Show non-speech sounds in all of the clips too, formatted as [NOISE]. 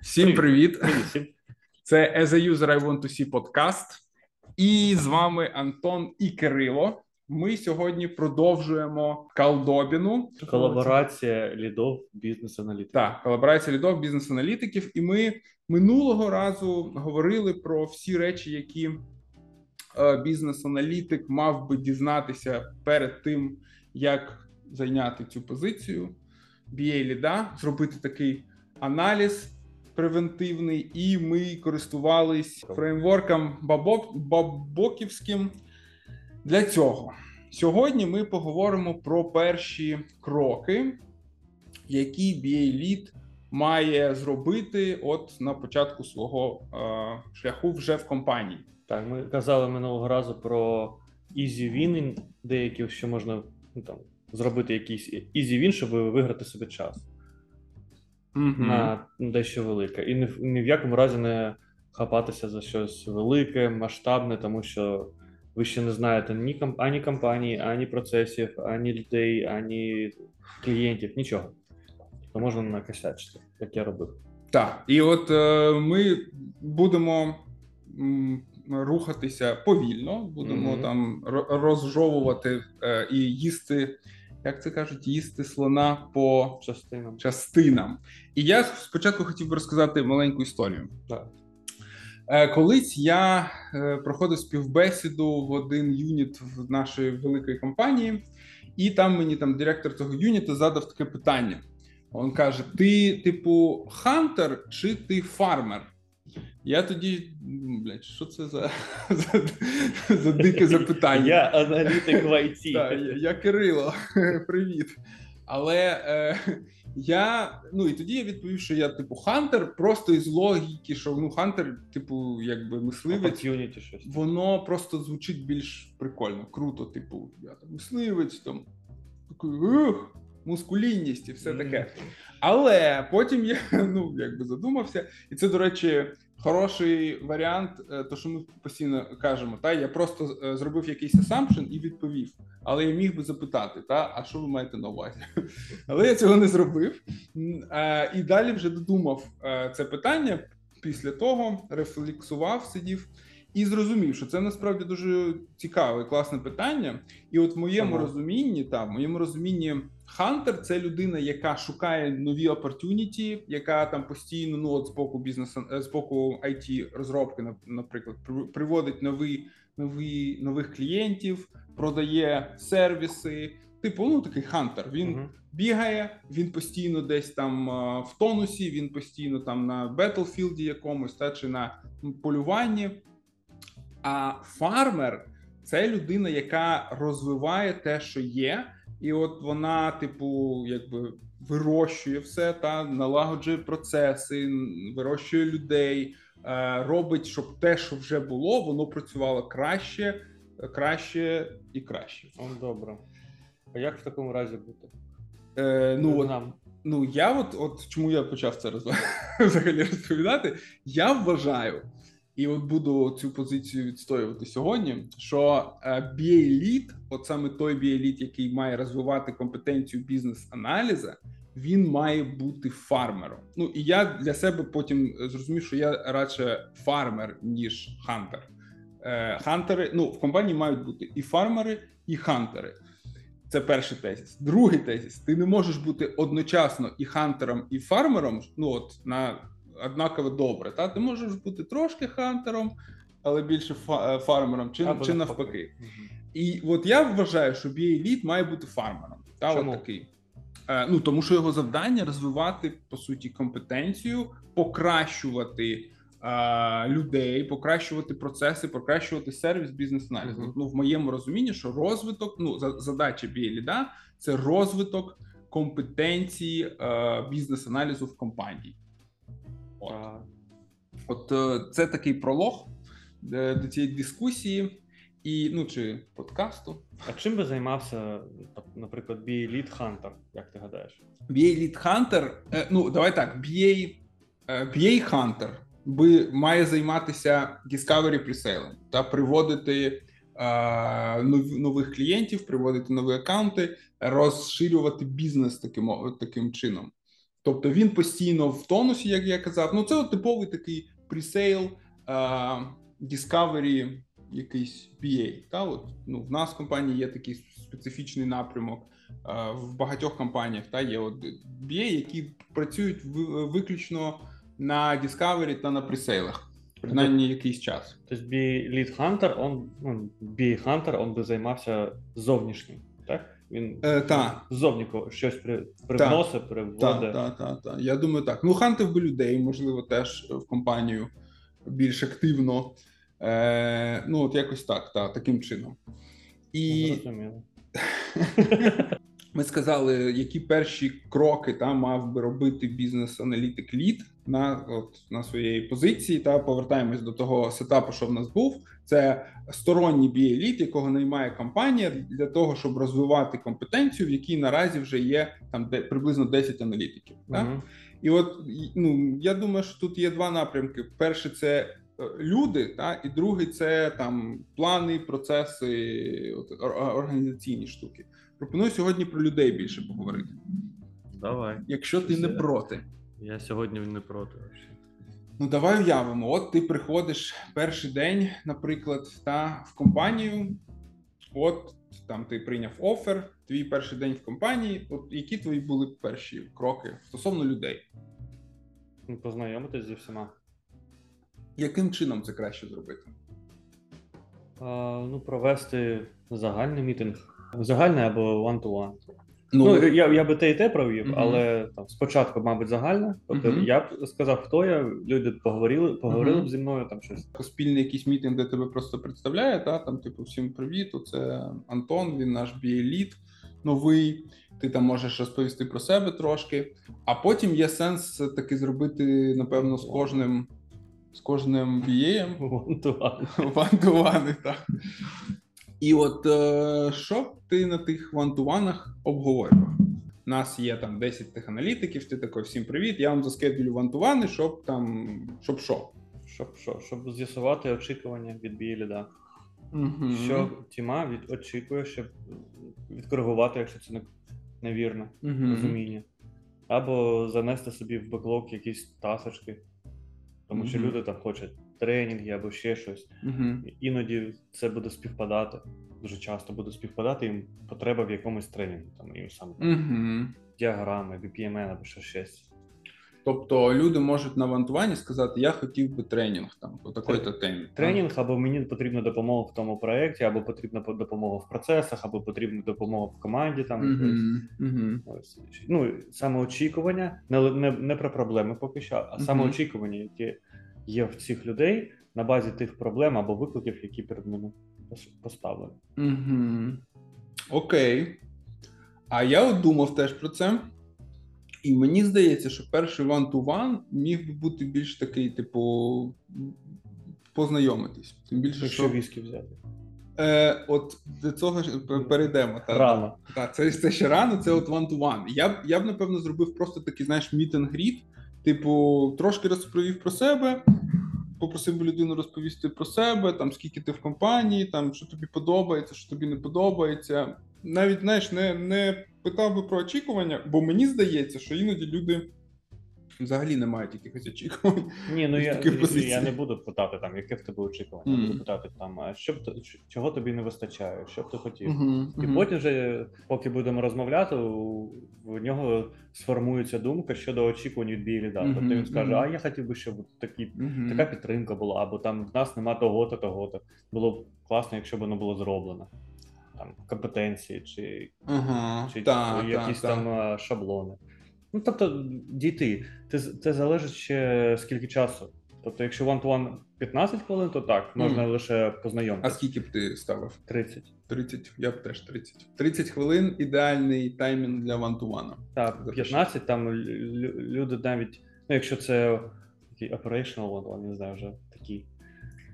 Всім привіт! Привіт. Це As a User I Want to See подкаст. І з вами Антон і Кирило. Ми сьогодні продовжуємо колдобіну. Колаборація лідов бізнес-аналітиків. Так, колаборація лідов бізнес-аналітиків. І ми минулого разу говорили про всі речі, які е, бізнес-аналітик мав би дізнатися перед тим, як зайняти цю позицію BA ліда, зробити такий аналіз превентивний, і ми користувались фреймворком Бабок, Бабоківським для цього. Сьогодні ми поговоримо про перші кроки, які BA Lead має зробити от на початку свого е, шляху вже в компанії. Так, ми казали минулого разу про easy win, деякі, що можна ну, там, зробити якийсь win, щоб виграти собі час Мгм. на дещо велике. І ні, ні в якому разі не хапатися за щось велике, масштабне, тому що ви ще не знаєте ні ані компанії, ані процесів, ані людей, ані клієнтів, нічого. То можна накосячити, як я робив. Так, і от е, ми будемо м, рухатися повільно, будемо Мгм. там ро- розжовувати е, і їсти, як це кажуть, їсти слона по Частинам. частинам. І я спочатку хотів би розказати маленьку історію. Так. Е, Колись я е, проходив співбесіду в один юніт в нашої великої компанії, і там мені там директор цього юніту задав таке питання. Він каже: Ти, типу, хантер чи ти фармер? Я тоді, м, блядь, що це за, [LAUGHS] за, за дике запитання? Я аналітик в IT. [LAUGHS] Так, я, я Кирило, [LAUGHS] привіт. Але е, я ну і тоді я відповів, що я типу хантер, просто із логіки, що ну хантер, типу, якби мисливець, щось. воно просто звучить більш прикольно, круто. Типу, я там мисливець, там такий ух, мускулінність і все таке. Але потім я [LAUGHS] ну якби задумався, і це, до речі, хороший варіант, е, то що ми постійно кажемо, та я просто е, зробив якийсь assumption і відповів. Але я міг би запитати, та а що ви маєте на увазі? [LAUGHS] Але я цього не зробив. Е, І далі вже додумав це питання. Після того рефлексував, сидів і зрозумів, що це насправді дуже цікаве, класне питання. І от в моєму Ага. розумінні, та в моєму розумінні, хантер це людина, яка шукає нові opportunity, яка там постійно ну от з боку бізнесу е, з боку IT розробки, нап- наприклад, приводить нові, нові нових клієнтів, продає сервіси. Типу, ну такий хантер. Він Мгм. бігає, він постійно десь там е, в тонусі, він постійно там на бетлфілді якомусь, та чи на полюванні. А фармер це людина, яка розвиває те, що є, і от вона, типу, якби вирощує все та налагоджує процеси, вирощує людей, е, робить, щоб те, що вже було, воно працювало краще, краще і краще. Добре. А як в такому разі бути? Е, ну, от, нам. Ну я от, от чому я почав це роз... [LAUGHS] взагалі розповідати. Я вважаю, і от буду цю позицію відстоювати сьогодні. Що е, BA Lead, от саме той BA Lead, який має розвивати компетенцію бізнес-аналіза, він має бути фармером. Ну і я для себе потім зрозумів, що я радше фармер ніж хантер. Е, Хантери, ну в компанії мають бути і фармери, і хантери. Це перший тезіс. Другий тезіс: ти не можеш бути одночасно і хантером, і фармером. Ну от на однаково добре. Та ти можеш бути трошки хантером, але більше е, фармером, чи, Або чи навпаки. Мгм. І от я вважаю, що BA Lead має бути фармером. Та, Чому? от такий. Е, ну тому що його завдання розвивати по суті компетенцію, покращувати е, людей, покращувати процеси, покращувати сервіс бізнес-аналізу. Мгм. Ну в моєму розумінні, що розвиток, ну за- задача Lead – це розвиток компетенції е, бізнес-аналізу в компанії. От. От е, це такий пролог е, до цієї дискусії, і ну чи подкасту. а чим би займався, наприклад, BA Lead Hunter, як ти гадаєш? BA Lead Hunter, е, ну давай так, BA, BA Hunter би має займатися Discovery Pre-Sale та приводити е, нових клієнтів, приводити нові аккаунти, розширювати бізнес таким таким чином. Тобто він постійно в тонусі, як я казав. Ну, це от типовий такий presale, discovery, якийсь BA. Та? От, ну, В нас в компанії є такий специфічний напрямок. В багатьох компаніях та є от BA, які працюють виключно на Discovery та на пресейлах, принаймні якийсь час. Тобто ну, BA Hunter, он би займався зовнішнім, так? Він е, та. ззовні щось при, привносить, приводить. Так, так, так, Та. Я думаю, так. Ну, хантив би людей, можливо, теж в компанію більш активно. Е, Ну, от якось так, та, таким чином. І [LAUGHS] ми сказали, які перші кроки та мав би робити бізнес-аналітик лід на от на своєї позиції. Та повертаємось до того сетапу, що в нас був. Це сторонній біеліт, якого наймає компанія для того, щоб розвивати компетенцію, в якій наразі вже є там де приблизно 10 аналітиків. Uh-huh. Так? І от ну я думаю, що тут є два напрямки: перше це е, люди, та і другий це там плани, процеси, от, організаційні штуки. Пропоную сьогодні про людей більше поговорити. Давай. Якщо ти не проти. Я сьогодні не проти. Ну, давай уявимо. От ти приходиш перший день, наприклад, та в компанію. От там ти прийняв офер, твій перший день в компанії. От які твої були перші кроки стосовно людей? Ну, познайомитись зі всіма. Яким чином це краще зробити? А, Ну, провести загальний мітинг. Загальне або one-to-one. Ну, ну я я би те і те провів, uh-huh. але там спочатку, мабуть, загальне. Тобто uh-huh. я б сказав, хто я. Люди поговорили, поговорили uh-huh. б зі мною там щось. Спільний якийсь мітинг, де тебе просто представляє, та там, типу, всім привіт. Це Антон, він наш біеліт новий. Ти там можеш розповісти про себе трошки, а потім є сенс таки зробити, напевно, з кожним з кожним бієм. Вантувани, так. І от е, що ти на тих вантуванах обговорював? У нас є там 10 тих аналітиків. Ти такий, всім привіт. Я вам заскедулю вантувани, щоб там щоб що? Щоб що? Щоб з'ясувати очікування від бієліда. Угу. Що Тіма від очікує, щоб відкоригувати, якщо це невірно угу. розуміння. Або занести собі в беклог якісь тасочки, тому угу. що люди там хочуть тренінги або ще щось. Угу. Іноді це буде співпадати. Дуже часто буде співпадати їм потреба в якомусь тренінгу, там їм саме угу. діаграми, BPMN або що щось. Тобто люди можуть на вантуванні сказати, я хотів би тренінг там, по такої-то темі. Тренінг, або мені потрібна допомога в тому проєкті, або потрібна допомога в процесах, або потрібна допомога в команді. Там uh-huh, uh-huh. Ось. Ну, самоочікування, не, не не, про проблеми поки що, а uh-huh. самоочікування, які є в цих людей на базі тих проблем або викликів, які перед ними поставлені. Угу. Окей. А я от думав теж про це. І мені здається, що перший one-to-one міг би бути більш такий, типу, познайомитись. Тим більше, Якщо що... віскі взяти. Е, От до цього ж перейдемо. Та, рано. Та, це це ще рано, це от one-to-one. Я б, я б, напевно, зробив просто такий, знаєш, meet and greet, Типу, трошки розповів про себе, попросив би людину розповісти про себе, там скільки ти в компанії, там що тобі подобається, що тобі не подобається. Навіть знаєш, не не питав би про очікування, бо мені здається, що іноді люди взагалі не мають якихось очікувань. Ні, ну я я не буду питати, там, яке в тебе очікування. Mm. Буду питати, там, а що чого тобі не вистачає, що б ти хотів. Mm-hmm. І mm-hmm. потім, вже, поки будемо розмовляти, в нього сформується думка щодо очікувань від бійліда. Mm-hmm. Тобто він скаже: А я хотів би, щоб такі, така підтримка була, або там в нас нема того-то, того-то. Було б класно, якщо б воно було зроблено. Там компетенції чи, uh-huh. чи та, якісь та, там та. шаблони. Ну, тобто, дійти. Це це залежить ще скільки часу. Тобто, якщо one-to-one 15 хвилин, то так, можна mm. лише познайомитися. А скільки б ти ставив? 30. 30, я б теж 30. 30 хвилин ідеальний таймінг для one-to-one. Так, 15 там люди навіть, ну якщо це такий operational one-to-one, не знаю, вже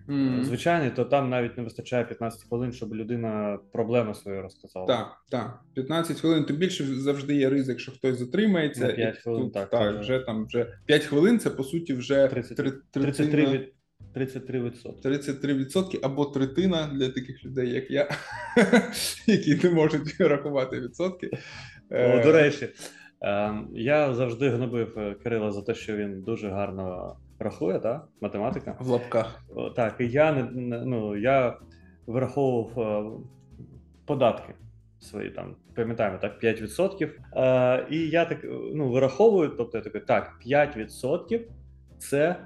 mm. звичайний, то там навіть не вистачає 15 хвилин, щоб людина проблеми свої розказала. Так, так. 15 хвилин, тим більше завжди є ризик, що хтось затримається. 5 хвилин, тут, так. Так, вже там вже 5 хвилин це по суті вже 30, 33 від. 33%. 33% або третина для таких людей, як я, [LAUGHS] які не можуть [LAUGHS] рахувати відсотки. О, До речі, Е, я завжди гнобив е, Кирила за те, що він дуже гарно рахує, та? математика. В лапках. Так, і я ну, я вираховував е, податки свої там, пам'ятаємо, так, 5%. Е, і я так ну, вираховую, тобто я такий, так, 5% це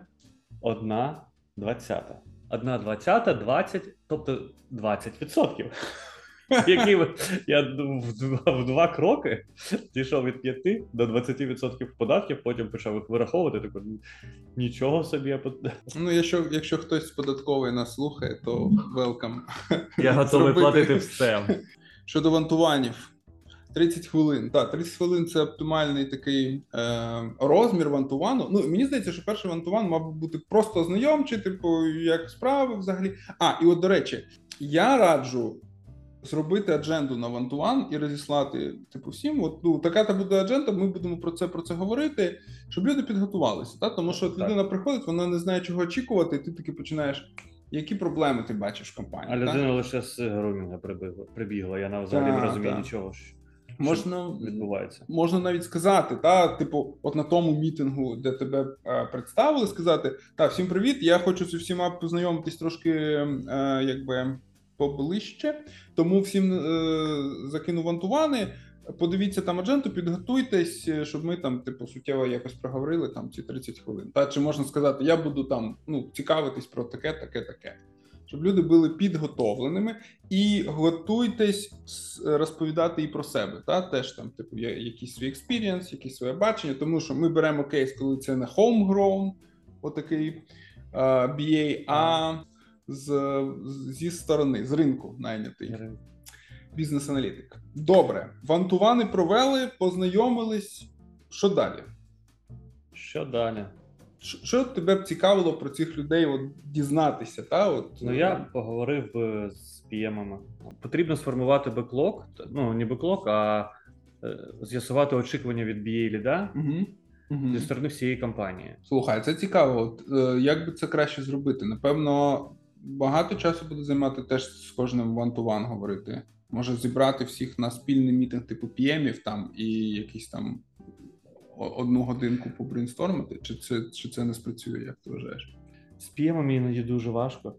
одна двадцята. Одна двадцята, 20, тобто 20%. Ви- я в два, в два кроки дійшов від 5 до 20% податків, потім почав їх вираховувати. Такий, нічого собі я Ну, якщо, якщо хтось з податкової нас слухає, то welcome. Я [LAUGHS] готовий платити все. Щодо вантуванів. 30 хвилин. Так, 30 хвилин це оптимальний такий е, розмір вантувану. Ну, мені здається, що перший вантуван мав бути просто знайомчий, типу, як справи взагалі. А, і от до речі, я раджу зробити адженду на вантуван і розіслати, типу, всім. От ну, така та буде адженда, ми будемо про це про це говорити, щоб люди підготувалися. Та? Тому що от людина приходить, вона не знає, чого очікувати, і ти таки починаєш. Які проблеми ти бачиш в А компанії? та? людина лише з грумінга прибігла, прибігла. Я на взагалі не розумію так. нічого, що Можна відбувається. можна навіть сказати, та типу, от на тому мітингу, де тебе е, представили, сказати: та всім привіт, я хочу з усіма познайомитись трошки, е, якби поближче. Тому всім е, закину вантувани. Подивіться там адженду, підготуйтесь, е, щоб ми там, типу, суттєво якось проговорили там ці 30 хвилин. Та чи можна сказати, я буду там ну, цікавитись про таке, таке, таке. Щоб люди були підготовленими і готуйтесь розповідати і про себе. Та теж там, типу, є якийсь свій experience, якісь своє бачення, тому що ми беремо кейс, коли це не homegrown, отакий е, BA, а з, зі сторони, з ринку найнятий бізнес-аналітик. Добре, вантувани провели, познайомились. Що далі? Що далі? Що, що тебе б цікавило про цих людей от, дізнатися? Та? От, Ну я поговорив би з PM-ами. Потрібно сформувати беклог, ну не беклог, а е, з'ясувати очікування від BA ліда Угу. Угу. зі сторони всієї компанії. Слухай, це цікаво. От, е, як би це краще зробити? Напевно, багато часу буде займати теж з кожним one-to-one говорити. Може зібрати всіх на спільний мітинг типу PM-ів там і якісь там одну годинку побрейнстормити? Чи це, чи це не спрацює, як ти вважаєш? З PM-ами іноді дуже важко,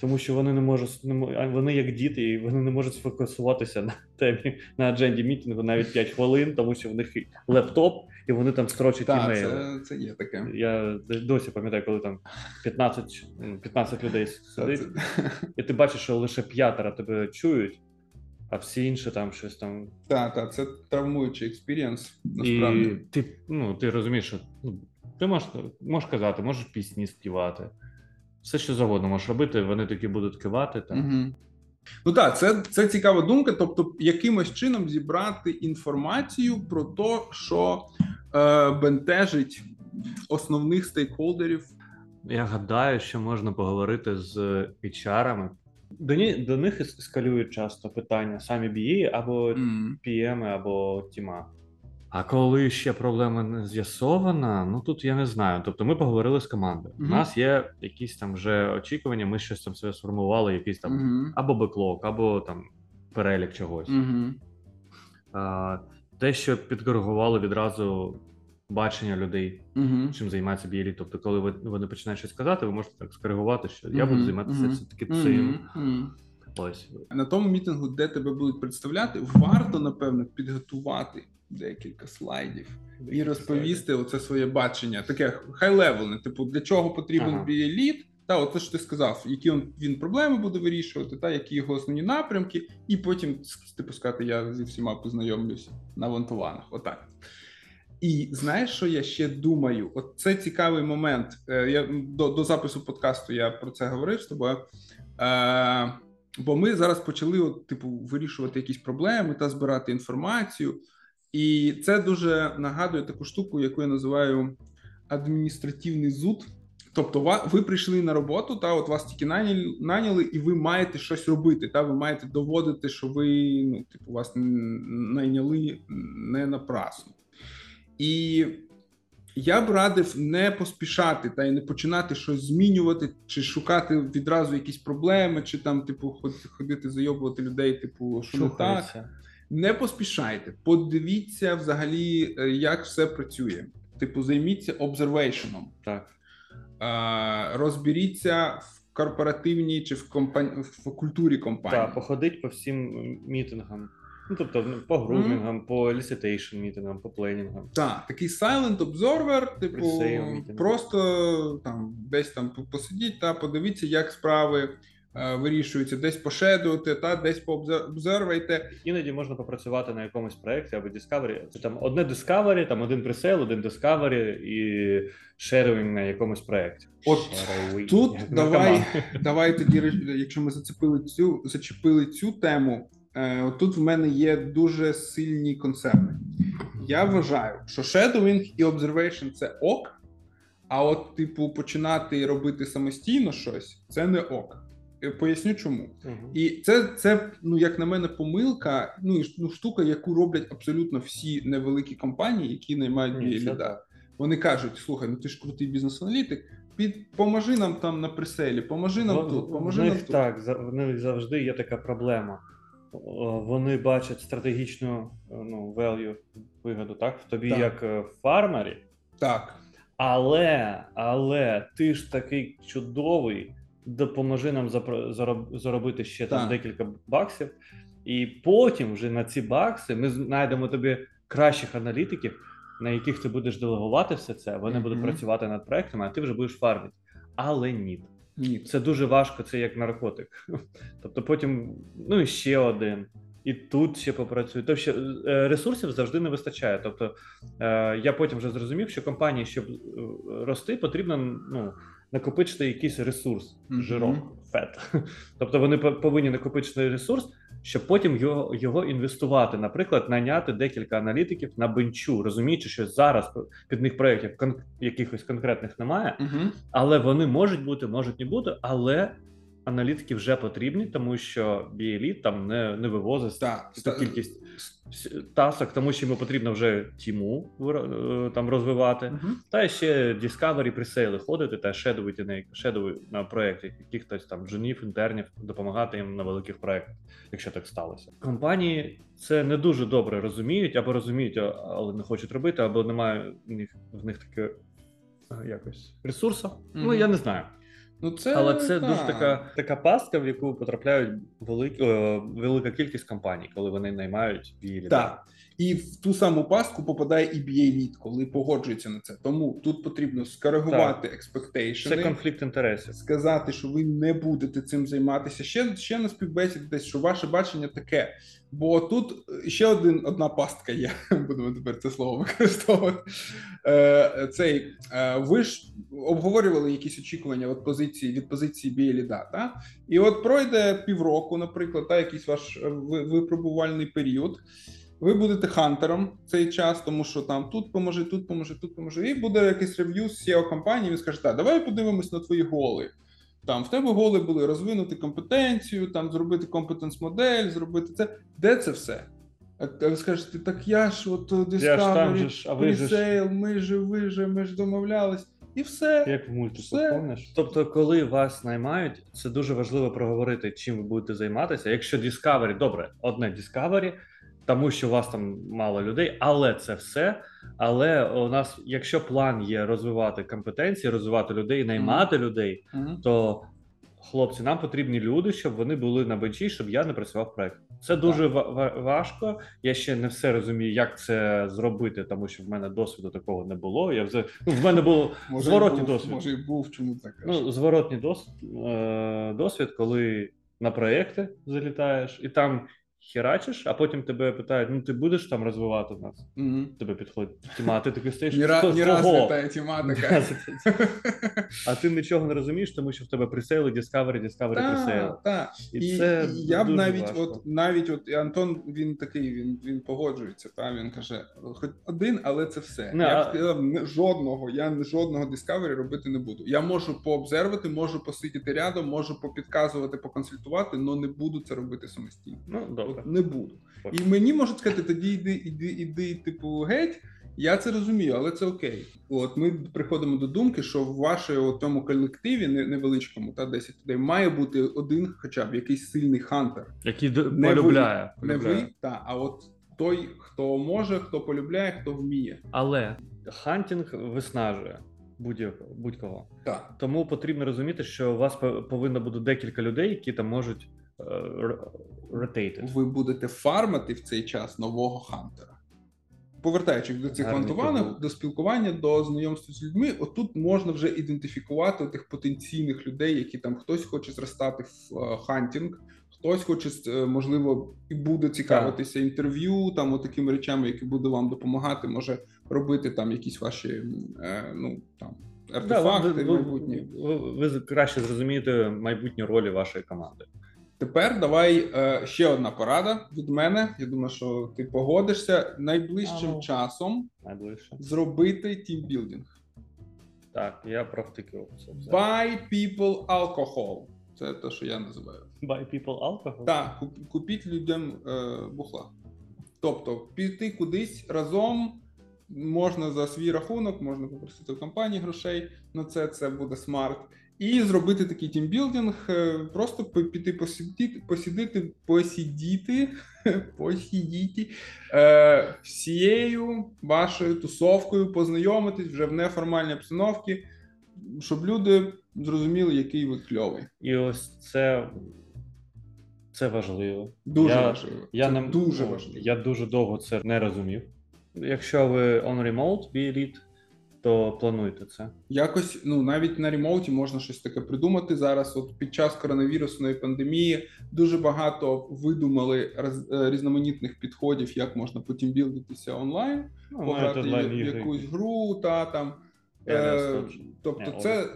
тому що вони не можуть не вони як діти, і вони не можуть сфокусуватися на темі на адженді мітингу навіть 5 хвилин, тому що в них лептоп, і вони там строчать Так, імейли. це, це є таке. Я досі пам'ятаю, коли там 15, 15 людей сидить, і ти бачиш, що лише п'ятеро тебе чують, а всі інші там щось там. Та, та, це травмуючий experience, І насправді. ти, ну, ти розумієш, що ну, ти можеш, можеш казати, можеш пісні співати. Все, що завгодно можеш робити, вони такі будуть кивати. Там. Угу. Ну так, це, це цікава думка. Тобто, якимось чином зібрати інформацію про те, що бентежить основних стейкхолдерів. Я гадаю, що можна поговорити з HR-ами. До, ні, до них ескалюють часто питання самі BA або. PM, або тіма. А коли ще проблема не з'ясована, ну тут я не знаю. Тобто ми поговорили з командою. Мгм. У нас є якісь там вже очікування, ми щось там себе сформували, якийсь там Мгм. або беклог, або там перелік чогось. Мгм. А, те, що підкоригували відразу бачення людей, Мгм. чим займається BLE. Тобто, коли ви, вони починають щось казати, ви можете так скоригувати, що я буду займатися все таки цим. Ось. На тому мітингу, де тебе будуть представляти, варто напевно підготувати декілька слайдів і розповісти оце своє бачення, таке хай-левельне, типу, для чого потрібен Ага. Лід, та от те, що ти сказав, які він, проблеми буде вирішувати, та які його основні напрямки, і потім типу сказати, я зі всіма познайомлюсь на вантуванах. Отак. І знаєш, що я ще думаю? От це цікавий момент. Е, Я до, до запису подкасту я про це говорив з тобою. Е, бо ми зараз почали, от, типу, вирішувати якісь проблеми та збирати інформацію. І це дуже нагадує таку штуку, яку я називаю адміністративний зуд. Тобто, ви прийшли на роботу, та от вас тільки наняли, і ви маєте щось робити. Та ви маєте доводити, що ви ну, типу, вас найняли не напрасно. І я б радив не поспішати та й не починати щось змінювати, чи шукати відразу якісь проблеми, чи там, типу, ход- ходити зайобувати людей, типу, що не так. Не поспішайте, подивіться взагалі, е, як все працює. Типу, займіться обзервейшеном. Так. Розберіться в корпоративній чи в company в культурі компанії. Так, походить по всім мітингам. Ну, тобто, ну, по грумінгам, по elicitation мітингам, по пленінгам. Так, такий silent observer, типу, просто там десь там посидіть та подивіться, як справи вирішуються, десь пошедувати, та десь пообзервайте. Іноді можна попрацювати на якомусь проєкті або Discovery. Це там одне Discovery, там один presale, один Discovery і шеринг на якомусь проєкті. От Sharing. Тут давай, давай тоді, якщо ми зацепили цю зачепили цю тему. е, Тут в мене є дуже сильні концерни. Я вважаю, що shadowing і observation – це ок, а от, типу, починати робити самостійно щось це не ок. Е, Поясню чому. Мгм. І це, це ну як на мене, помилка. Ну і ну, штука, яку роблять абсолютно всі невеликі компанії, які наймають це ліда. Вони кажуть: слухай, ну ти ж крутий бізнес-аналітик, під поможи нам там на преселі, поможи нам В- тут, в поможи них нам тут. так, за- в них завжди є така проблема. Вони бачать стратегічну ну, value, вигоду, так, в тобі Так. як е, в фармері, Так, але, але ти ж такий чудовий, допоможи нам заробити ще там Так. декілька баксів, і потім вже на ці бакси ми знайдемо тобі кращих аналітиків, на яких ти будеш делегувати все це. Вони будуть працювати над проектами, а ти вже будеш фармити. Але ні. ні. Це дуже важко, це як наркотик. [LAUGHS] Тобто потім, ну і ще один, і тут ще попрацюю. Тобто е, ресурсів завжди не вистачає. Тобто е, я потім вже зрозумів, що компанії, щоб е, рости, потрібно ну, накопичити якийсь ресурс, Мгм. жирок, фет. Тобто вони по- повинні накопичити ресурс, щоб потім його, його інвестувати. Наприклад, найняти декілька аналітиків на бенчу, розуміючи, що зараз під них проєктів кон- якихось конкретних немає. Але вони можуть бути, можуть не бути, але аналітики вже потрібні, тому що BLE там не, не вивозить Так, ту кількість тасок, тому що йому потрібно вже тіму е, там розвивати. Мгм. Та ще Discovery пресейли ходити та шедовити на шедови на проєктах, якихось там джунів, інтернів, допомагати їм на великих проєктах, якщо так сталося. Компанії це не дуже добре розуміють, або розуміють, але не хочуть робити, або немає в них в них таке е, якось ресурсу. Ну я не знаю. Ну, це, Але це дуже така, така пастка, в яку потрапляють великі, е, велика кількість компаній, коли вони наймають білі. Так. І в ту саму пастку попадає і Lead, коли погоджується на це. Тому тут потрібно скоригувати Це конфлікт інтересів. сказати, що ви не будете цим займатися. Ще, ще на співбесіді десь, що ваше бачення таке. Бо тут ще один, одна пастка є. [LAUGHS] Будемо тепер це слово використовувати. Е, цей, е, ви ж обговорювали якісь очікування від позиції від позиції Lead, та? І от пройде півроку, наприклад, та якийсь ваш е, випробувальний період. Ви будете хантером цей час, тому що там тут поможи, тут поможи, тут поможи. І буде якийсь рев'ю з SEO компанії. Він скаже: так, давай подивимось на твої голи. Там в тебе голи були розвинути компетенцію, там зробити компетенс модель, зробити це. Де це все? А ви скажете, так я ж от Я ж там же Discovery, ж, а ви же ж Presale, ми ж, ви ж, ми ж домовлялись. І все. як в мультику, помниш? Тобто, коли вас наймають, це дуже важливо проговорити, чим ви будете займатися. Якщо Discovery, добре, одне Discovery, тому що у вас там мало людей, але це все. Але у нас, якщо план є розвивати компетенції, розвивати людей, наймати людей, Мгм. то хлопці, нам потрібні люди, щоб вони були на бенчі, щоб я не працював в проєкті. Це дуже ва- важко. Я ще не все розумію, як це зробити, тому що в мене досвіду такого не було. Я взагалі, ну, в мене [LAUGHS] Може, зворотній був, досвід. Може, і був, чому так? Ну, зворотній досвід, е, досвід, коли на проєкти залітаєш і там херачиш, а потім тебе питають: ну ти будеш там розвивати нас? Мгм. Тебе підходить тіма, а ти такий стоїш. Ні, ра- ні раз кого?» літає тематика. [LAUGHS] А ти нічого не розумієш, тому що в тебе пресейли, Discovery, Discovery, пресейли. Так. І І, це і я б навіть, важко. от навіть от і Антон він такий, він він погоджується. Та він каже: хоч один, але це все. Не, я б сказав, жодного, я жодного Discovery робити не буду. Я можу пообзервати, можу посидіти рядом, можу попідказувати, поконсультувати, але не буду це робити самостійно. Ну, добре. Не буду. І мені можуть сказати, тоді йди, іди, іди, типу, геть. Я це розумію, але це окей. От ми приходимо до думки, що в вашому тому колективі невеличкому та 10 людей має бути один, хоча б якийсь сильний hunter, який не полюбляє. Ви, не ви, та а от той, хто може, хто полюбляє, хто вміє. Але hunting виснажує будь-кого. будь-кого. Так. Тому потрібно розуміти, що у вас повинно бути декілька людей, які там можуть rotate и. Ви будете фармити в цей час нового hunter а. Повертаючись до цих one-to-one ок, до спілкування, до знайомства з людьми, отут можна вже ідентифікувати тих потенційних людей, які там хтось хоче зростати в uh, hunting, хтось хоче е, можливо і буде цікавитися так. інтерв'ю, там такими речами, які буде вам допомагати, може робити там якісь ваші е, ну там артефакти да, ви, майбутні. Ви, ви, ви краще зрозумієте майбутні ролі вашої команди. Тепер давай е, ще одна порада від мене. Я думаю, що ти погодишся найближчим ага. часом Найближче. зробити тімбілдинг. Так, я провтикав це. Buy people alcohol. Це те, що я називаю. Buy people alcohol? Так, купіть людям е, бухла. Тобто, піти кудись разом. Можна за свій рахунок, можна попросити в компанії грошей на це. Це буде смарт. І зробити такий тімбілдинг, е, просто піти посидіти, посидіти, посидіти, [LAUGHS] посидіти е, всією вашою тусовкою, познайомитись вже в неформальній обстановці, щоб люди зрозуміли, який ви кльовий. І ось це це важливо. Дуже я, важливо. Я це не, дуже важливо. Я дуже довго це не розумів. Якщо ви on remote, be elite, то плануйте це. Якось ну навіть на ремоуті можна щось таке придумати зараз. От під час коронавірусної пандемії дуже багато видумали роз, е, різноманітних підходів, як можна потім білдитися онлайн, ну, пограти в якусь гру та там. Е, тобто, це е,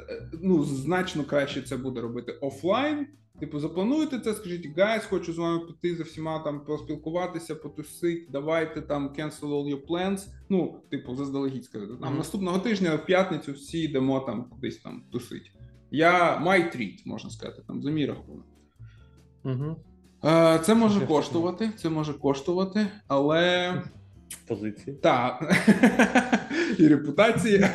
ну значно краще це буде робити офлайн. Типу, заплануйте це, скажіть, guys, хочу з вами піти за всіма там поспілкуватися, потусити, давайте там cancel all your plans. Ну, типу, заздалегідь сказати. Нам mm-hmm. наступного тижня в п'ятницю всі йдемо там кудись там тусить. Я my treat, можна сказати, там за мій рахунок. Mm-hmm. Це може коштувати, це може коштувати, але. Позиції. Так. [LAUGHS] І репутації.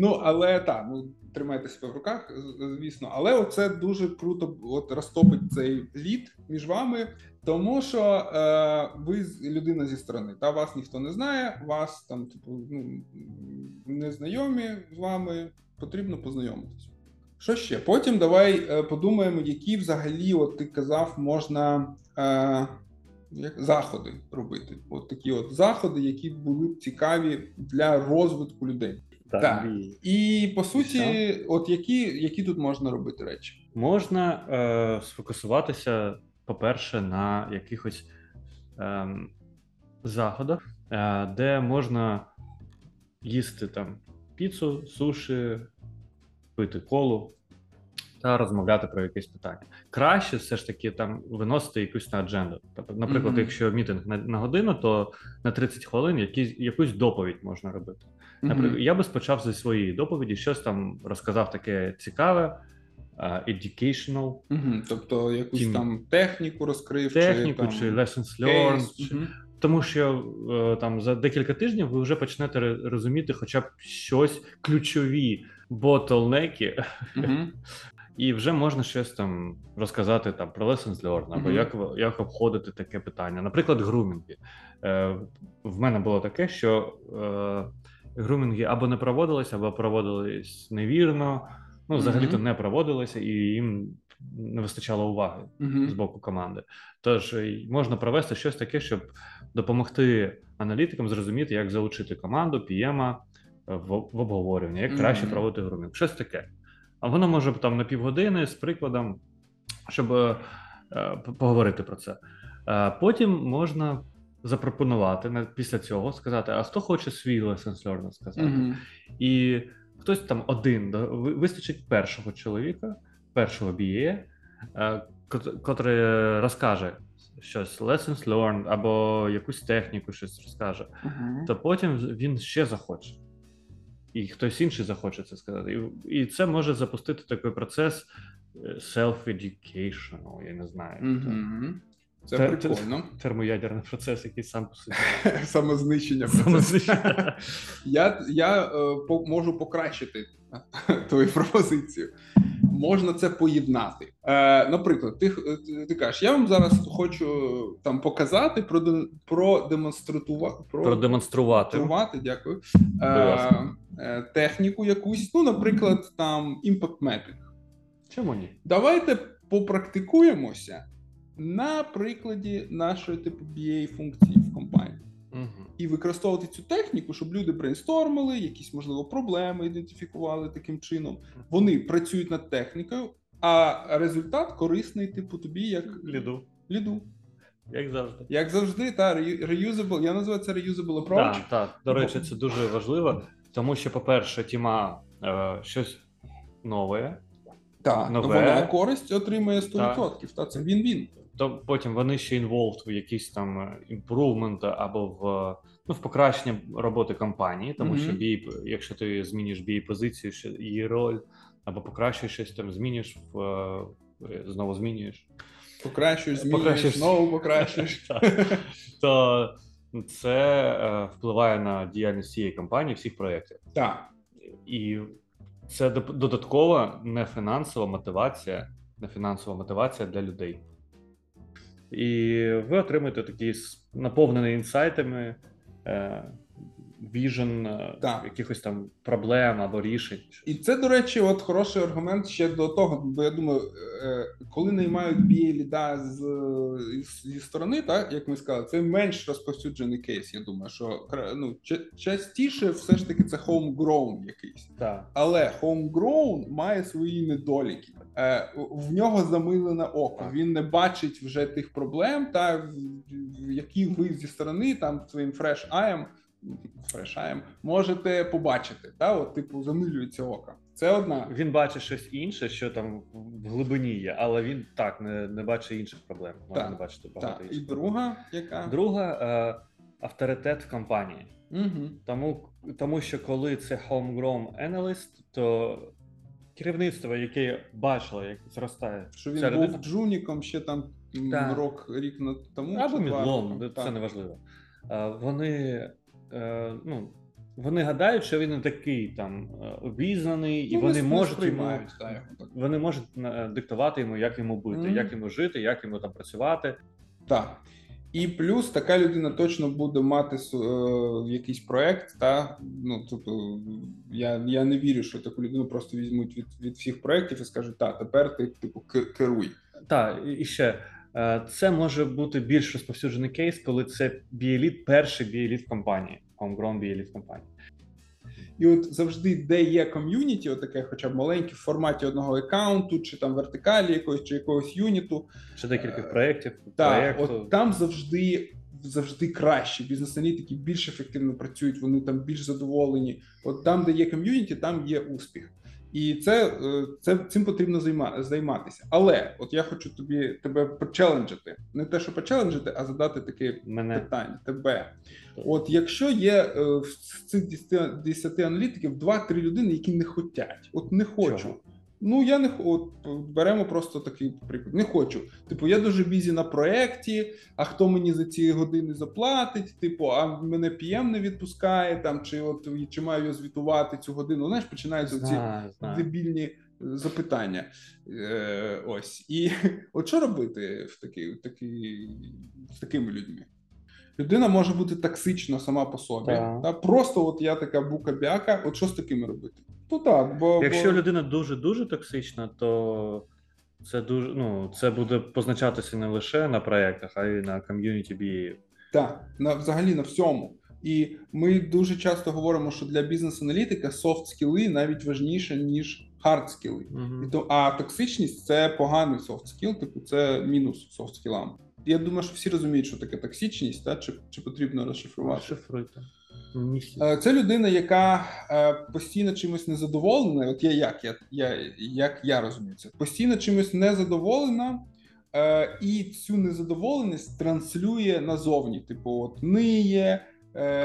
Ну, але так, ну тримайте себе в руках, звісно, але оце дуже круто от розтопить цей лід між вами, тому що е, ви людина зі сторони, та вас ніхто не знає, вас там, типу, ну не знайомі з вами, потрібно познайомитися. Що ще? Потім давай е, подумаємо, які взагалі, от ти казав, можна. Е, як заходи робити, от такі от заходи, які були б цікаві для розвитку людей. Так. так. І по суті, Що? от які які тут можна робити речі? Можна е, сфокусуватися, по-перше, на якихось е, заходах, е, де можна їсти там піцу, суші, пити колу та розмовляти про якесь питання. Краще все ж таки там виносити якусь на адженду. Тобто, наприклад, mm-hmm. якщо мітинг на, на годину, то на 30 хвилин якісь, якусь доповідь можна робити. Наприклад, я би спочав зі своєї доповіді, щось там розказав таке цікаве, uh, educational. Угу, Тобто якусь Тім... там техніку розкрив, техніку чи, чи lessons learned. Чи... Тому що uh, там за декілька тижнів ви вже почнете розуміти хоча б щось ключові ботлнеки, угу. і вже можна щось там розказати там про lessons learned, або як як обходити таке питання. Наприклад, грумінги. Е, В мене було таке, що. Е, грумінги або не проводилися, або проводились невірно. Ну, взагалі-то mm-hmm. не проводилися, і їм не вистачало уваги mm-hmm. з боку команди. Тож можна провести щось таке, щоб допомогти аналітикам зрозуміти, як залучити команду, пієма в, в обговорювання, як mm-hmm. краще проводити грумінг. Щось таке. А воно може там на півгодини з прикладом, щоб е, поговорити про це. Е, потім можна запропонувати після цього сказати: а хто хоче свій lessons learned сказати? Mm-hmm. І хтось там один вистачить першого чоловіка, першого BA, е, котрий розкаже щось lessons learned або якусь техніку, щось розкаже, mm-hmm. то потім він ще захоче. І хтось інший захоче це сказати. І і це може запустити такий процес е, self-education, я не знаю. Mm-hmm. Це Те- те- прикольно. [LAUGHS] Термоядерний процес, який сам по собі. [LAUGHS] Самознищення. Самознищення. [LAUGHS] Я, я е, по, можу покращити твою пропозицію. Можна це поєднати. Е, наприклад, ти, ти, кажеш, я вам зараз хочу там показати, продемонструвати, Продемонструвати. продемонструвати, дякую, е, е, техніку якусь, ну, наприклад, там impact mapping. Чому ні? Давайте попрактикуємося на прикладі нашої типу BA функції в компанії. Угу. І використовувати цю техніку, щоб люди брейнстормили, якісь можливо проблеми ідентифікували таким чином. Вони працюють над технікою, а результат корисний, типу, тобі як Ліду. ліду. Як завжди. Як завжди, та reu- reusable, я називаю це reusable approach. Так, так. До речі, це дуже важливо, тому що, по-перше, тіма е, щось нове, Та, Нове. вона користь отримує 100%. Та, це він-він. То потім вони ще involved в якісь там improvement або в, ну, в покращення роботи компанії, тому Мгм. що бій, якщо ти зміниш бій позицію, її роль, або покращуєш щось там, зміниш, в, е, знову змінюєш. Покращуєш, змінюєш, Покращуєш. знову покращуєш. [LAUGHS] То це е, впливає на діяльність цієї компанії, всіх проєктів. Так. І це додаткова не фінансова мотивація, не фінансова мотивація для людей. І ви отримаєте такий с- наповнений інсайтами, віжен е, якихось там проблем або рішень. І це, до речі, от хороший аргумент ще до того, бо я думаю, е, коли наймають BA ліда з, зі сторони, так як ми сказали, це менш розповсюджений кейс. Я думаю, що ну, частіше все ж таки це homegrown якийсь. Так. Але homegrown має свої недоліки. Е, в нього замилене око. Він не бачить вже тих проблем, та які ви зі сторони там своїм fresh eye можете побачити. Та, от, типу, замилюється око. Це одна. Він бачить щось інше, що там в глибині є, але він так не, не бачить інших проблем. Може Так, не бачити багато Так, і друга, яка Друга е, авторитет в компанії. угу. Тому, тому що коли це homegrown analyst, то керівництво, яке бачило, як зростає що він середина- був джуніком ще там м, Так. рок рік на тому або чи два мідлом, це Так. не важливо. Е, Вони, е, ну, вони гадають, що він не такий там е, обізнаний, і Ну, вони не- не можуть йому, сприймають, та, його так. вони можуть е, диктувати йому, як йому бути, Мгм. як йому жити, як йому там працювати. Так. І плюс така людина точно буде мати е, якийсь проект. Та ну тобто я, я не вірю, що таку людину просто візьмуть від, від всіх проєктів і скажуть, та тепер ти типу керуй. Так, і ще е, це може бути більш розповсюджений кейс, коли це біеліт, перший біеліт компанії, homegrown біеліт компанії. І от завжди, де є ком'юніті, отаке, хоча б маленьке, в форматі одного аккаунту, чи там вертикалі якогось, чи якогось юніту, Ще декілька Е, проєктів, Так, проєкту. от там завжди завжди краще. Бізнес-аналітики більш ефективно працюють, вони там більш задоволені. От там, де є ком'юніті, там є успіх. І це, е, це цим потрібно займа, займатися. Але от я хочу тобі тебе почеленджити. Не те, що почеленджити, а задати таке Мене питання. Тебе. От якщо є е, в цих 10, 10 аналітиків 2-3 людини, які не хочуть, от не хочу. Чого? Ну я не от беремо просто такий приклад. Не хочу. Типу, я дуже бізі на проєкті, а хто мені за ці години заплатить? Типу, а мене PM не відпускає там, чи от чи маю я звітувати цю годину? Знаєш, починаються ці знаю, знаю. дебільні е, запитання. Е, ось. І [LAUGHS] от що робити в такі, в такі, з такими людьми? Людина може бути токсична сама по собі. Так. Та просто от я така бука-бяка, от що з такими робити? Ну так, бо Якщо бо... людина дуже дуже токсична, то це дуже ну це буде позначатися не лише на проєктах, а й на ком'юніті BA. Так, на взагалі на всьому. І ми дуже часто говоримо, що для бізнес-аналітика soft skill и навіть важніше, ніж hard skill и. І то, а токсичність це поганий soft skill, типу це мінус soft skill ам. Я думаю, що всі розуміють, що таке токсичність, та чи, чи потрібно розшифрувати. Шифруйте. Е, Це людина, яка е, постійно чимось незадоволена. От я як я, я як я розумію це, постійно чимось незадоволена, е, і цю незадоволеність транслює назовні. Типу, от ниє.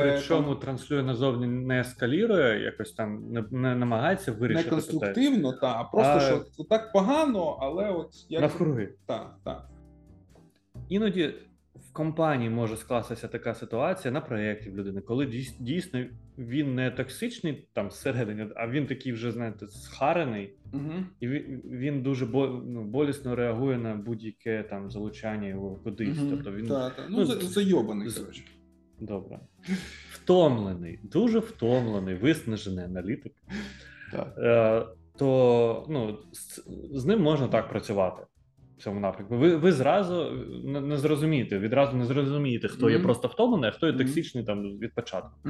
Причому там, транслює назовні не ескалірує, якось там не, не намагається не вирішити питання. конструктивно, та, а просто А- що так погано, але от як Навкруги. так, так. іноді в компанії може скластися така ситуація на проєкті в людини, коли дійсно він не токсичний там зсередини, а він такий вже, знаєте, схарений, Угу. і він, дуже ну, болісно реагує на будь-яке там залучання його кудись. Тобто він та, та. Ну, ну, за- зайобаний, з- коротше. добре. Втомлений, дуже втомлений, виснажений аналітик. Так. Е, то ну, з, з ним можна так працювати в цьому напрямку. Ви, ви зразу не, не зрозумієте, відразу не зрозумієте, хто є просто втомлений, а хто є токсичний там від початку.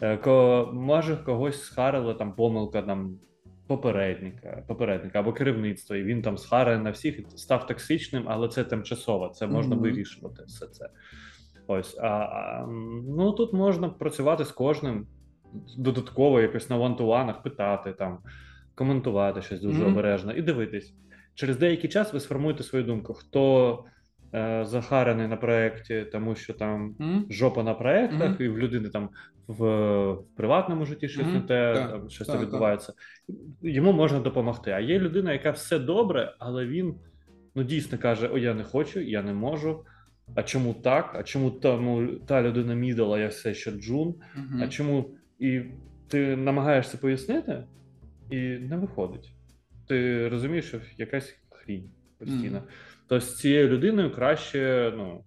Е, ко, може когось схарила там помилка там попередника, попередника або керівництва, і він там схарає на всіх і став токсичним, але це тимчасово, це можна Мгм. вирішувати все це. Ось, а, а ну тут можна працювати з кожним додатково, якось на вантуванах, питати там, коментувати щось дуже Мгм. обережно і дивитись. Через деякий час ви сформуєте свою думку, хто е, захарений на проєкті, тому що там Мгм. жопа на проєктах, Мгм. і в людини там в, в приватному житті щось Мгм. не те, Так, там, щось так. відбувається. Йому можна допомогти. А є людина, яка все добре, але він ну, дійсно каже: О, я не хочу, я не можу. А чому так? А чому тому та людина мідл, а я все ще джун? А чому і ти намагаєшся пояснити, і не виходить. Ти розумієш, що якась хрінь постійно. Мгм. То з цією людиною краще ну,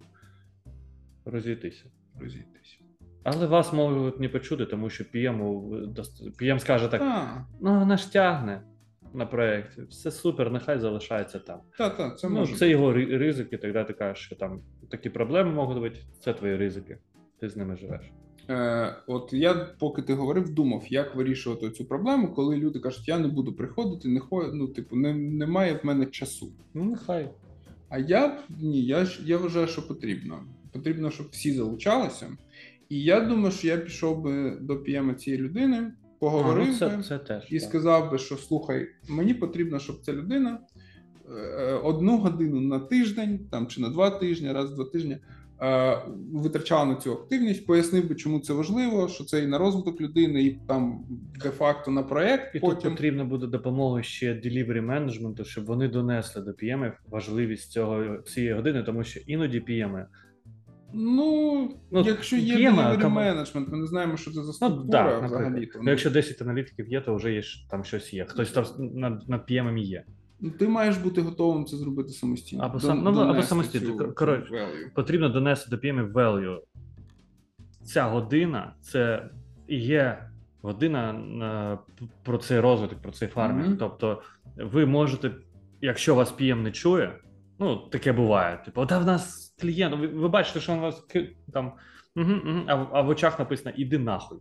розійтися. Розійтись. Але вас можуть не почути, тому що PM, у- скаже так: Та, ну вона ж тягне на проєкті, все супер, нехай залишається там. та, та, це ну, може. це його ризики, тоді ти кажеш, що там такі проблеми можуть бути, це твої ризики, ти з ними живеш. Е, от я, поки ти говорив, думав, як вирішувати цю проблему, коли люди кажуть, я не буду приходити, не хо... ну, типу, не, немає в мене часу. Ну, нехай. А я ні, я ж я вважаю, що потрібно. Потрібно, щоб всі залучалися. І я думаю, що я пішов би до PM цієї людини, поговорив а, ну, це, би це теж. і так. сказав би, що слухай, мені потрібно, щоб ця людина е, одну годину на тиждень, там чи на два тижні, раз в два тижні. Е, Витрачала на цю активність, пояснив би, чому це важливо, що це і на розвиток людини, і там де-факто на проект. І тут Потім потрібна буде допомога ще delivery менеджменту, щоб вони донесли до PM важливість цього цієї години, тому що іноді PM Ну, Ну, якщо є delivery менеджмент, ми не знаємо, що це за Ну, структура так, наприклад. взагалі. Ну, якщо 10 аналітиків є, то вже є там щось є. Хтось там над, над PM є. Ну, ти маєш бути готовим це зробити самостійно. Або Дон- сам- ну, або самостійно. коротше. Потрібно донести до PM value. Ця година це є година про цей розвиток, про цей фармінг. Мгм. Тобто, ви можете, якщо вас PM не чує, ну таке буває. Типу, та в нас клієнт, ви, ви бачите, що у вас там. Угу, угу, а, в- а в очах написано іди нахуй.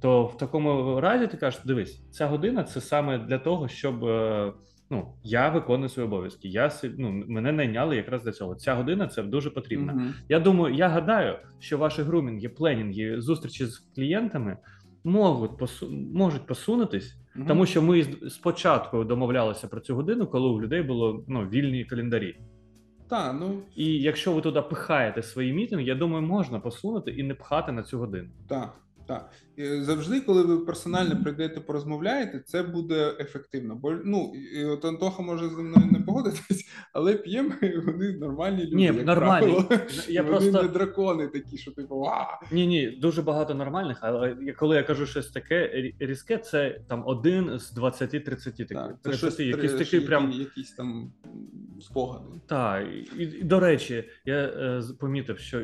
То в такому разі ти кажеш: дивись, ця година це саме для того, щоб е, ну, я виконую свої обов'язки. Я ну, мене найняли якраз для цього. Ця година це дуже потрібно. Мгм. Я думаю, я гадаю, що ваші грумінги, пленінги, зустрічі з клієнтами можуть посу... можуть посунутись, Мгм. тому що ми спочатку домовлялися про цю годину, коли у людей було ну, вільні календарі. Та, ну І якщо ви туди пихаєте свої мітинги, я думаю, можна посунути і не пхати на цю годину. так, так. І Завжди, коли ви персонально прийдете, порозмовляєте, це буде ефективно. Бо ну і от Антоха може зі мною не погодитись, але п'єм вони нормальні люди. Ні, як нормальні. правило. Я вони просто- не дракони такі, що типу, а Ні, ні, дуже багато нормальних, але коли я кажу щось таке різке, це там один з 20-30 таких. так, це 30, щось якісь такі які- прям якісь там спогади. Так, і, і до речі, я е, помітив, що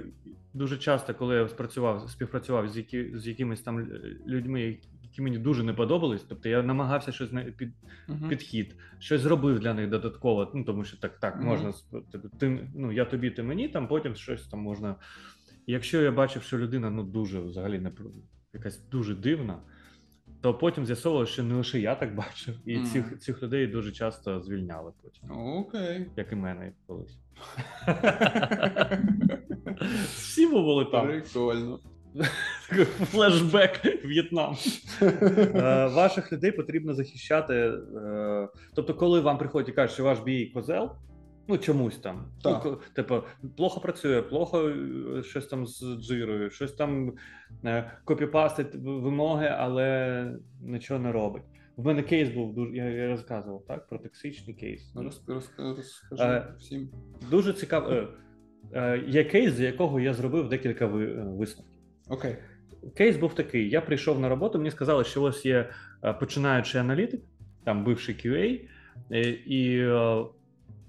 дуже часто, коли я спрацював, співпрацював з, які, з якимись там людьми, які мені дуже не подобались, тобто я намагався щось на під Мгм. підхід, щось зробив для них додатково. Ну тому що так, так Мгм. можна типу, ти, ну я тобі, ти мені, там потім щось там можна. Якщо я бачив, що людина ну дуже взагалі не якась дуже дивна. То потім з'ясовувалося, що не лише я так бачив, і Мгм. цих, цих людей дуже часто звільняли потім Окей. як і мене колись. [LAUGHS] Всі ми були там. Прикольно. [LAUGHS] Флешбек В'єтнам. [LAUGHS] Е, Ваших людей потрібно захищати. е, Тобто, коли вам приходять і кажуть, що ваш бій козел, ну чомусь там. Ну, Так. ко- типу, плохо працює, плохо е, щось там з джирою, щось там е, копіпастить вимоги, але нічого не робить. В мене кейс був дуже. Я, розказував так про токсичний кейс. Роз, розкажи Е, всім. Дуже цікаво. є кейс, з якого я зробив декілька ви- висновків. Окей. Кейс був такий: я прийшов на роботу, мені сказали, що ось є починаючий аналітик, там бивший QA, і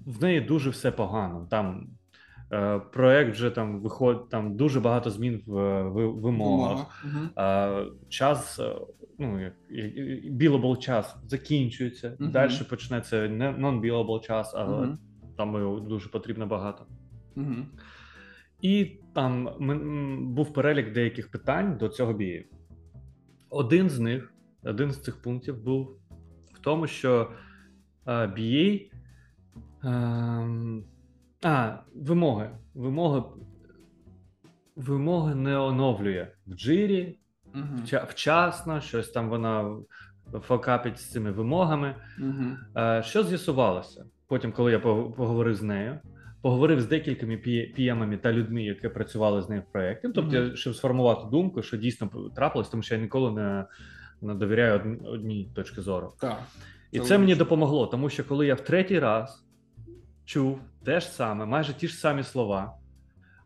в неї дуже все погано. Там е, проект вже там виходить, там дуже багато змін в, е, в вимогах. Мгм. А, час, е, ну як як- час закінчується. Мгм. Далі почнеться не non-billable час, але Мгм. там його дуже потрібно багато. Мгм. І там м- м, був перелік деяких питань до цього BA. Один з них, один з цих пунктів був в тому, що е, BA. Ем, а, вимоги. Вимоги. Вимоги не оновлює в джирі, вча- вчасно, щось там вона фокапить з цими вимогами. Е, Що з'ясувалося? Потім, коли я поговорив з нею, поговорив з декількома піємами та людьми, які працювали з нею в проєкті. Тобто, Мгм. щоб сформувати думку, що дійсно трапилось, тому що я ніколи не, не довіряю одній точці зору. Так. І Це це мені допомогло, тому що коли я в третій раз чув те ж саме, майже ті ж самі слова.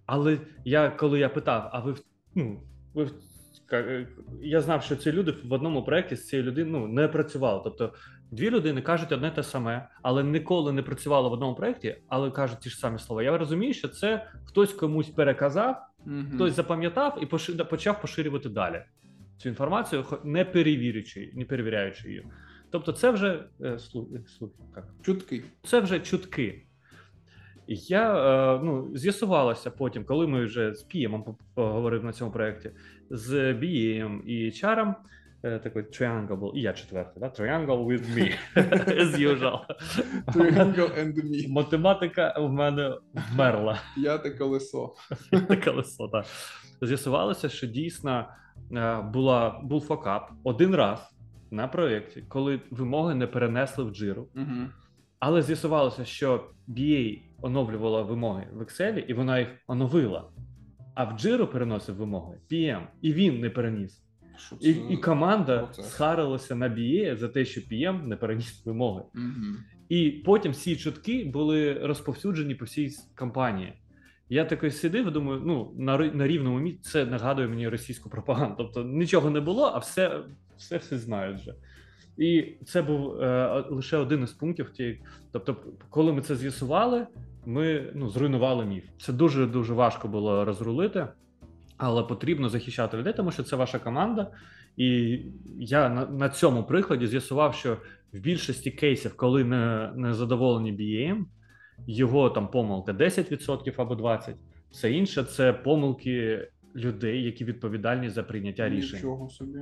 Але я коли я питав, а ви ну, ви е, я знав, що ці люди в одному проєкті з цією людиною ну, не працювали. Тобто дві людини кажуть одне те саме, але ніколи не працювали в одному проєкті, але кажуть ті ж самі слова. Я розумію, що це хтось комусь переказав, Мгм. хтось запам'ятав і почав поширювати далі цю інформацію, не перевірюючи, не перевіряючи її. Тобто, це вже е, слух, слух, як? Чутки. це вже чутки. І Я е, ну, з'ясувалося потім, коли ми вже з Піємом поговорив на цьому проєкті, з Бієм і Чаром. е, Такий triangle і я четвертий, да? triangle with me, [LAUGHS] as usual. Triangle and me. Математика в мене вмерла. П'яте колесо. [LAUGHS] Це колесо, так. З'ясувалося, що дійсно е, була, був факап один раз на проєкті, коли вимоги не перенесли в джиру. Мгм. Але з'ясувалося, що BA оновлювала вимоги в Excel, і вона їх оновила. А в Jira переносив вимоги PM, і він не переніс. Що І, це і команда схарилася на BA за те, що PM не переніс вимоги. Мгм. І потім всі чутки були розповсюджені по всій компанії. Я такий сидив думаю, ну на, на рівному місці це нагадує мені російську пропаганду. Тобто нічого не було, а все, все всі знають вже. І це був е, лише один із пунктів. Ті, тобто, коли ми це з'ясували, ми ну, зруйнували міф. Це дуже дуже важко було розрулити, але потрібно захищати людей, тому що це ваша команда. І я на, на цьому прикладі з'ясував, що в більшості кейсів, коли не, не задоволені BAM, його там помилка 10% або 20%, все інше це помилки людей, які відповідальні за прийняття рішень. Нічого собі.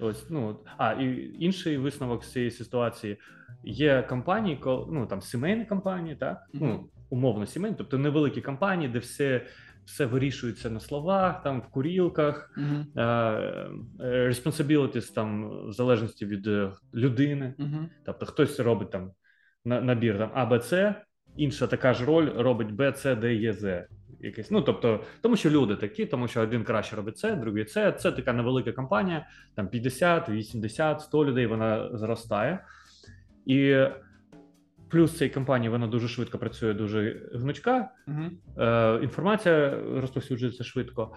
Ось ну а і інший висновок з цієї ситуації є компанії, ну там сімейні компанії, так ну умовно сімейні, тобто невеликі компанії, де все, все вирішується на словах, там в курілках, е, е, responsibilities там в залежності від е, людини. Мгм. Тобто хтось робить там набір там А, Б, С, інша така ж роль робить Б, С, Д, Є, З. Якесь. Ну, тобто, тому що люди такі, тому що один краще робить це, другий це. Це така невелика компанія, там 50, 80, 100 людей, вона зростає. І плюс цієї компанії вона дуже швидко працює, дуже гнучка. Мгм. Е, інформація розповсюджується швидко.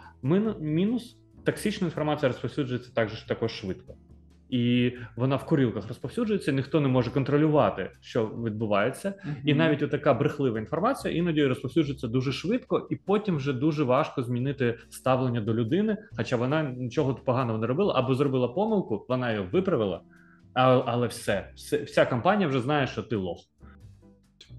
Мінус токсична інформація розповсюджується також також швидко. І вона в курілках розповсюджується, ніхто не може контролювати, що відбувається. І навіть така брехлива інформація іноді розповсюджується дуже швидко, і потім вже дуже важко змінити ставлення до людини, хоча вона нічого поганого не робила, або зробила помилку, вона її виправила, а, але все, все, вся компанія вже знає, що ти лох.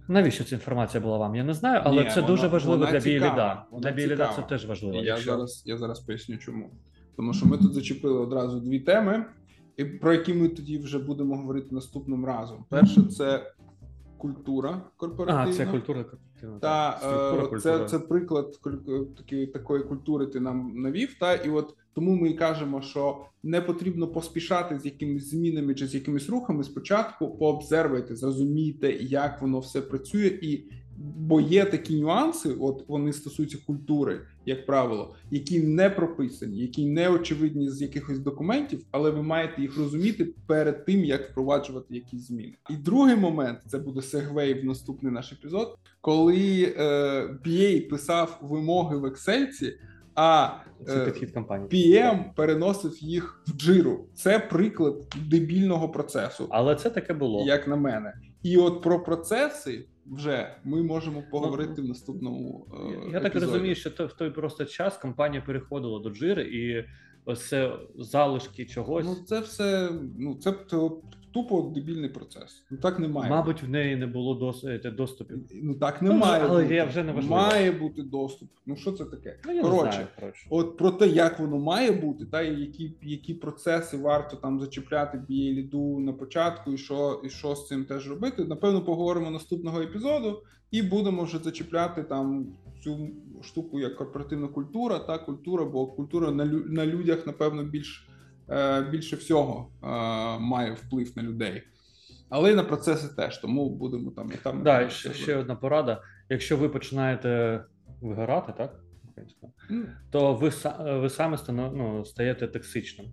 Навіщо ця інформація була вам? Я не знаю, але Ні, це вона- дуже важливо вона для бійліда. Для бійліда це теж важливо. Я якщо- зараз, я зараз поясню чому. Тому що ми тут зачепили одразу дві теми, про які ми тоді вже будемо говорити наступним разом. Перше, це культура корпоративна. А, це культура корпоративна, Та е, це, це приклад куль- такі, такої культури ти нам навів. Та і от тому ми і кажемо, що не потрібно поспішати з якимись змінами чи з якимись рухами. Спочатку пообзервуйте, зрозумійте, як воно все працює, і Бо є такі нюанси, от вони стосуються культури, як правило, які не прописані, які не очевидні з якихось документів, але ви маєте їх розуміти перед тим, як впроваджувати якісь зміни. І другий момент це буде сегвей в наступний наш епізод, коли е, BA писав вимоги в Excel, а е, підхід компанії. PM переносив їх в джиру. Це приклад дебільного процесу, Але це таке було. як на мене. І от про процеси вже ми можемо поговорити Ну, в наступному. е, Я так розумію, що то- в той просто час компанія переходила до джири, і ось це залишки чогось. Ну це все. Ну це тупо дебільний процес. Ну так немає. Мабуть, в неї не було дос... е, доступів. Ну так не Ну, але бути. я вже не важливо. має бути доступ. Ну що це таке? Ну, я Коротше, не знаю, коротше. От про те, як воно має бути, та і які, які процеси варто там зачіпляти біля ліду на початку, і що, і що з цим теж робити. Напевно, поговоримо наступного епізоду, і будемо вже зачіпляти там цю штуку як корпоративна культура та культура, бо культура на, лю- на людях, напевно, більш, більше всього е, має вплив на людей. Але й на процеси теж, тому будемо там і там. Да, і ще, ще одна порада. Якщо ви починаєте вигорати, так? Ну, То ви, ви саме ну, стаєте токсичним.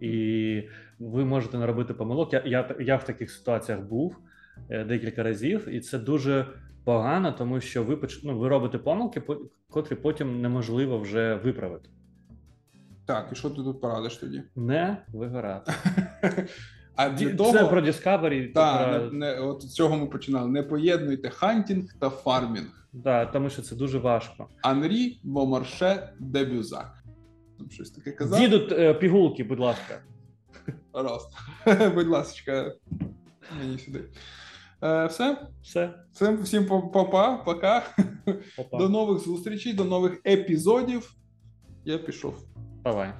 І ви можете наробити помилок. Я, я, я в таких ситуаціях був е, декілька разів, і це дуже погано, тому що ви, ну, ви робите помилки, по- котрі потім неможливо вже виправити. Так, і що ти тут порадиш тоді? Не вигорати. [LAUGHS] А для Ді- того, про Discovery. та, про- не, не, от з цього ми починали. Не поєднуйте hunting та farming. Да, тому що це дуже важко. Анрі Бомарше де Бюзак. Там щось таке казав. Діду е, пігулки, будь ласка. Раз. [LAUGHS] Будь ласка, мені сюди. Е, все. Все, Всім, всім па- па-па, пока. Опа. До нових зустрічей, до нових епізодів. Я пішов. Давай.